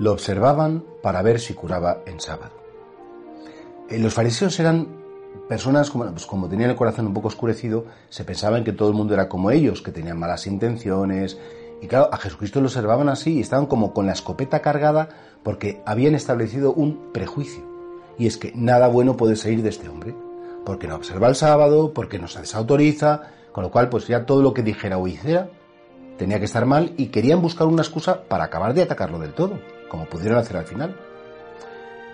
Lo observaban para ver si curaba en sábado. Eh, los fariseos eran personas, como, pues como tenían el corazón un poco oscurecido, se pensaban que todo el mundo era como ellos, que tenían malas intenciones. Y claro, a Jesucristo lo observaban así y estaban como con la escopeta cargada porque habían establecido un prejuicio. Y es que nada bueno puede salir de este hombre. Porque no observa el sábado, porque no se desautoriza, con lo cual pues ya todo lo que dijera o hiciera tenía que estar mal y querían buscar una excusa para acabar de atacarlo del todo, como pudieron hacer al final.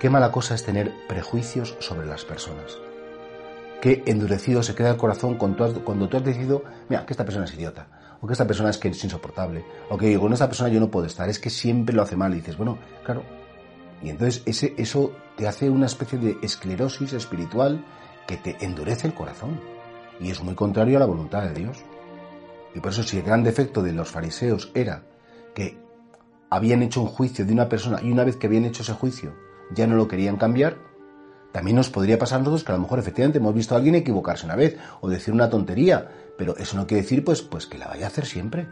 Qué mala cosa es tener prejuicios sobre las personas. Qué endurecido se queda el corazón cuando tú has decidido, mira, que esta persona es idiota, o que esta persona es que es insoportable, o que con esta persona yo no puedo estar, es que siempre lo hace mal. Y dices, bueno, claro. Y entonces eso te hace una especie de esclerosis espiritual que te endurece el corazón. Y es muy contrario a la voluntad de Dios. Y por eso si el gran defecto de los fariseos era que habían hecho un juicio de una persona y una vez que habían hecho ese juicio ya no lo querían cambiar, también nos podría pasar a nosotros que a lo mejor efectivamente hemos visto a alguien equivocarse una vez o decir una tontería, pero eso no quiere decir pues, pues que la vaya a hacer siempre.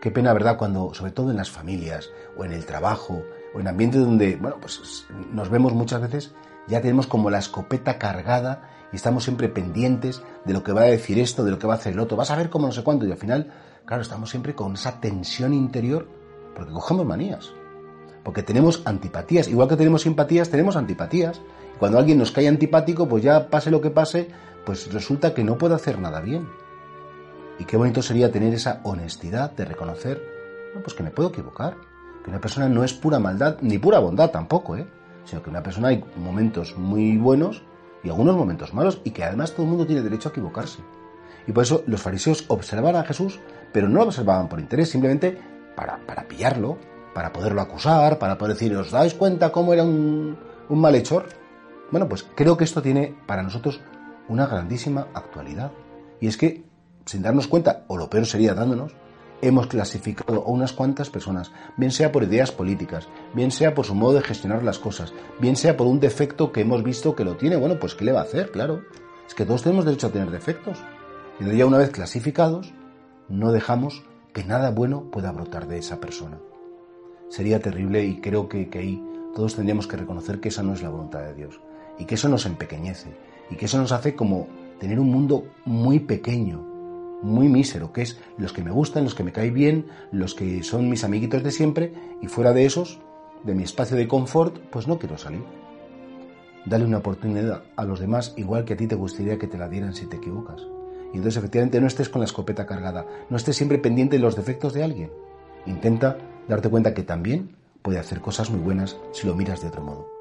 Qué pena, ¿verdad? Cuando, sobre todo en las familias o en el trabajo o en ambientes donde, bueno, pues nos vemos muchas veces, ya tenemos como la escopeta cargada y estamos siempre pendientes de lo que va a decir esto, de lo que va a hacer el otro, vas a ver cómo no sé cuánto, y al final, claro, estamos siempre con esa tensión interior porque cogemos manías, porque tenemos antipatías, igual que tenemos simpatías, tenemos antipatías, y cuando alguien nos cae antipático, pues ya pase lo que pase, pues resulta que no puede hacer nada bien. Y qué bonito sería tener esa honestidad de reconocer, pues que me puedo equivocar, que una persona no es pura maldad, ni pura bondad tampoco, ¿eh? sino que una persona hay momentos muy buenos y algunos momentos malos y que además todo el mundo tiene derecho a equivocarse. Y por eso los fariseos observaban a Jesús, pero no lo observaban por interés, simplemente para, para pillarlo, para poderlo acusar, para poder decir, ¿os dais cuenta cómo era un, un malhechor? Bueno, pues creo que esto tiene para nosotros una grandísima actualidad. Y es que, sin darnos cuenta, o lo peor sería dándonos, hemos clasificado a unas cuantas personas, bien sea por ideas políticas, bien sea por su modo de gestionar las cosas, bien sea por un defecto que hemos visto que lo tiene, bueno, pues ¿qué le va a hacer? Claro. Es que todos tenemos derecho a tener defectos. Y ya una vez clasificados, no dejamos que nada bueno pueda brotar de esa persona. Sería terrible y creo que, que ahí todos tendríamos que reconocer que esa no es la voluntad de Dios y que eso nos empequeñece y que eso nos hace como tener un mundo muy pequeño, muy mísero, que es los que me gustan, los que me caen bien, los que son mis amiguitos de siempre, y fuera de esos, de mi espacio de confort, pues no quiero salir. Dale una oportunidad a los demás igual que a ti te gustaría que te la dieran si te equivocas. Y entonces efectivamente no estés con la escopeta cargada, no estés siempre pendiente de los defectos de alguien. Intenta darte cuenta que también puede hacer cosas muy buenas si lo miras de otro modo.